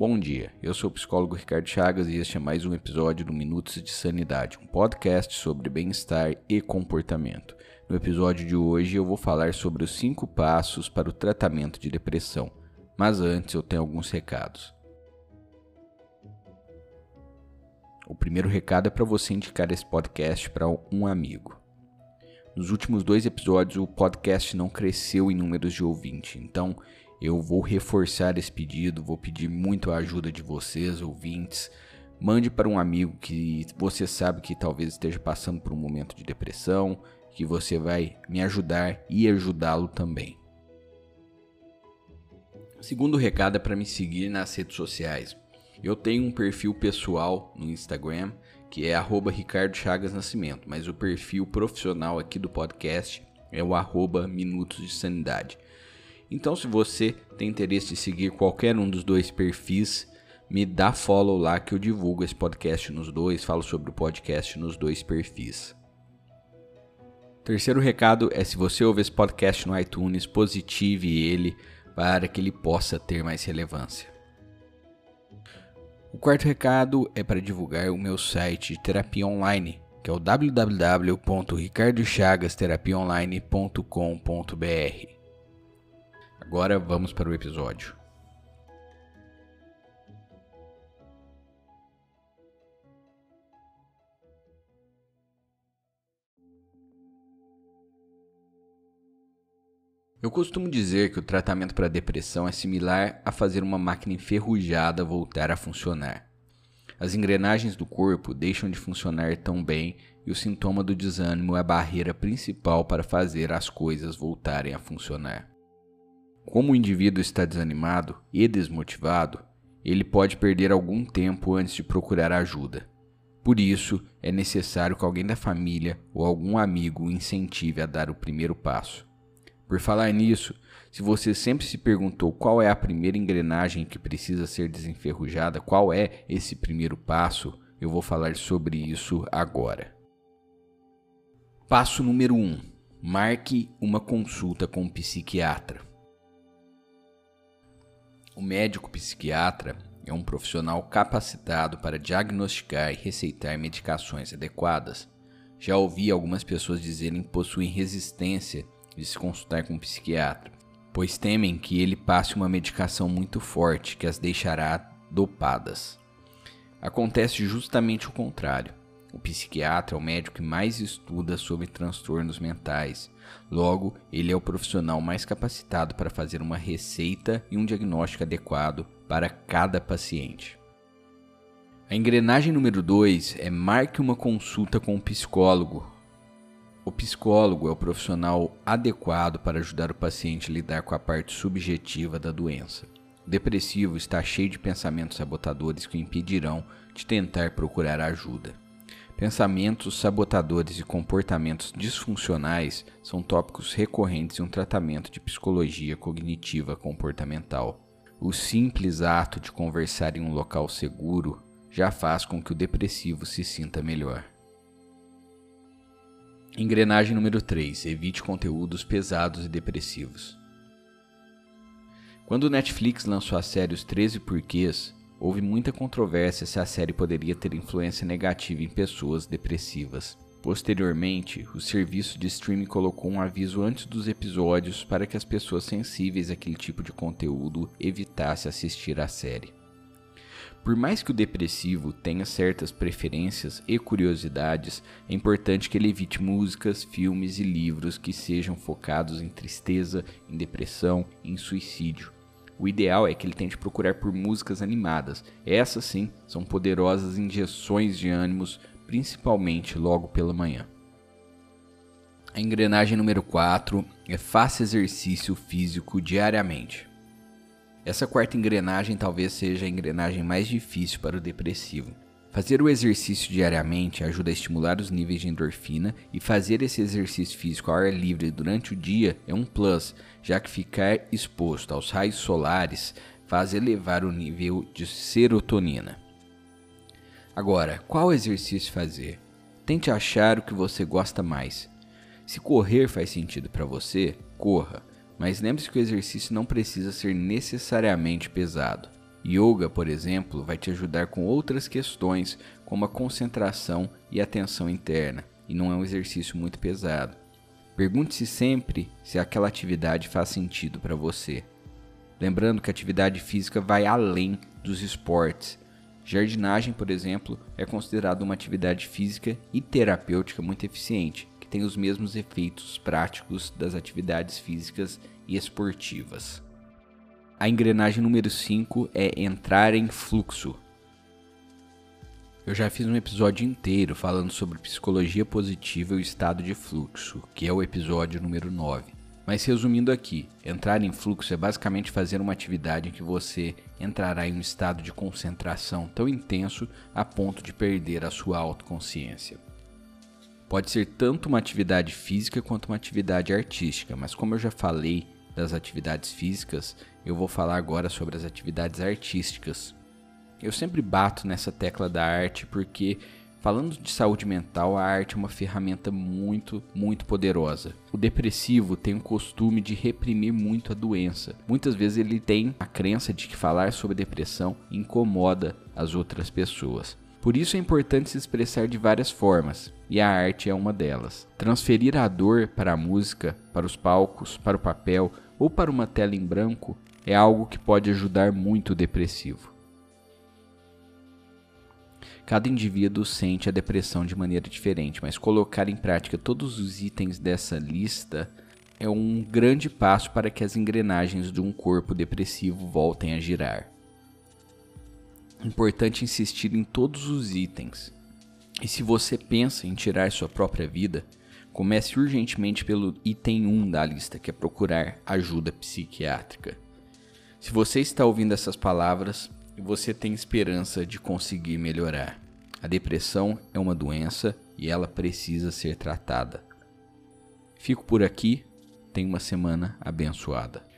Bom dia, eu sou o psicólogo Ricardo Chagas e este é mais um episódio do Minutos de Sanidade, um podcast sobre bem-estar e comportamento. No episódio de hoje eu vou falar sobre os 5 passos para o tratamento de depressão, mas antes eu tenho alguns recados. O primeiro recado é para você indicar esse podcast para um amigo. Nos últimos dois episódios o podcast não cresceu em números de ouvinte, então eu vou reforçar esse pedido, vou pedir muito a ajuda de vocês, ouvintes. Mande para um amigo que você sabe que talvez esteja passando por um momento de depressão, que você vai me ajudar e ajudá-lo também. Segundo recado é para me seguir nas redes sociais. Eu tenho um perfil pessoal no Instagram que é arroba Ricardo Chagas Nascimento, mas o perfil profissional aqui do podcast é o arroba Minutos de Sanidade. Então, se você tem interesse em seguir qualquer um dos dois perfis, me dá follow lá que eu divulgo esse podcast nos dois, falo sobre o podcast nos dois perfis. Terceiro recado é se você ouve esse podcast no iTunes, positive ele para que ele possa ter mais relevância. O quarto recado é para divulgar o meu site de terapia online, que é o www.ricardochagasterapiaonline.com.br. Agora vamos para o episódio. Eu costumo dizer que o tratamento para depressão é similar a fazer uma máquina enferrujada voltar a funcionar. As engrenagens do corpo deixam de funcionar tão bem e o sintoma do desânimo é a barreira principal para fazer as coisas voltarem a funcionar. Como o indivíduo está desanimado e desmotivado, ele pode perder algum tempo antes de procurar ajuda. Por isso, é necessário que alguém da família ou algum amigo o incentive a dar o primeiro passo. Por falar nisso, se você sempre se perguntou qual é a primeira engrenagem que precisa ser desenferrujada, qual é esse primeiro passo, eu vou falar sobre isso agora. Passo número 1: um, marque uma consulta com um psiquiatra. O médico psiquiatra é um profissional capacitado para diagnosticar e receitar medicações adequadas. Já ouvi algumas pessoas dizerem que possuem resistência de se consultar com um psiquiatra, pois temem que ele passe uma medicação muito forte que as deixará dopadas. Acontece justamente o contrário. O psiquiatra é o médico que mais estuda sobre transtornos mentais. Logo, ele é o profissional mais capacitado para fazer uma receita e um diagnóstico adequado para cada paciente. A engrenagem número 2 é marque uma consulta com um psicólogo. O psicólogo é o profissional adequado para ajudar o paciente a lidar com a parte subjetiva da doença. O depressivo está cheio de pensamentos sabotadores que o impedirão de tentar procurar ajuda. Pensamentos sabotadores e comportamentos disfuncionais são tópicos recorrentes em um tratamento de psicologia cognitiva comportamental. O simples ato de conversar em um local seguro já faz com que o depressivo se sinta melhor. Engrenagem número 3: evite conteúdos pesados e depressivos. Quando o Netflix lançou a série Os 13 Porquês, houve muita controvérsia se a série poderia ter influência negativa em pessoas depressivas. Posteriormente, o serviço de streaming colocou um aviso antes dos episódios para que as pessoas sensíveis àquele tipo de conteúdo evitassem assistir à série. Por mais que o depressivo tenha certas preferências e curiosidades, é importante que ele evite músicas, filmes e livros que sejam focados em tristeza, em depressão em suicídio o ideal é que ele tente procurar por músicas animadas. Essas sim são poderosas injeções de ânimos, principalmente logo pela manhã. A engrenagem número 4 é faça exercício físico diariamente. Essa quarta engrenagem talvez seja a engrenagem mais difícil para o depressivo. Fazer o exercício diariamente ajuda a estimular os níveis de endorfina e fazer esse exercício físico ao ar livre durante o dia é um plus, já que ficar exposto aos raios solares faz elevar o nível de serotonina. Agora, qual exercício fazer? Tente achar o que você gosta mais. Se correr faz sentido para você, corra, mas lembre-se que o exercício não precisa ser necessariamente pesado. Yoga, por exemplo, vai te ajudar com outras questões, como a concentração e atenção interna, e não é um exercício muito pesado. Pergunte-se sempre se aquela atividade faz sentido para você. Lembrando que a atividade física vai além dos esportes. Jardinagem, por exemplo, é considerada uma atividade física e terapêutica muito eficiente, tem os mesmos efeitos práticos das atividades físicas e esportivas. A engrenagem número 5 é entrar em fluxo. Eu já fiz um episódio inteiro falando sobre psicologia positiva e o estado de fluxo, que é o episódio número 9. Mas resumindo aqui, entrar em fluxo é basicamente fazer uma atividade em que você entrará em um estado de concentração tão intenso a ponto de perder a sua autoconsciência. Pode ser tanto uma atividade física quanto uma atividade artística, mas como eu já falei das atividades físicas, eu vou falar agora sobre as atividades artísticas. Eu sempre bato nessa tecla da arte porque, falando de saúde mental, a arte é uma ferramenta muito, muito poderosa. O depressivo tem o costume de reprimir muito a doença. Muitas vezes ele tem a crença de que falar sobre depressão incomoda as outras pessoas. Por isso é importante se expressar de várias formas, e a arte é uma delas. Transferir a dor para a música, para os palcos, para o papel ou para uma tela em branco é algo que pode ajudar muito o depressivo. Cada indivíduo sente a depressão de maneira diferente, mas colocar em prática todos os itens dessa lista é um grande passo para que as engrenagens de um corpo depressivo voltem a girar. Importante insistir em todos os itens. E se você pensa em tirar sua própria vida, comece urgentemente pelo item 1 da lista, que é procurar ajuda psiquiátrica. Se você está ouvindo essas palavras, você tem esperança de conseguir melhorar. A depressão é uma doença e ela precisa ser tratada. Fico por aqui, tenha uma semana abençoada.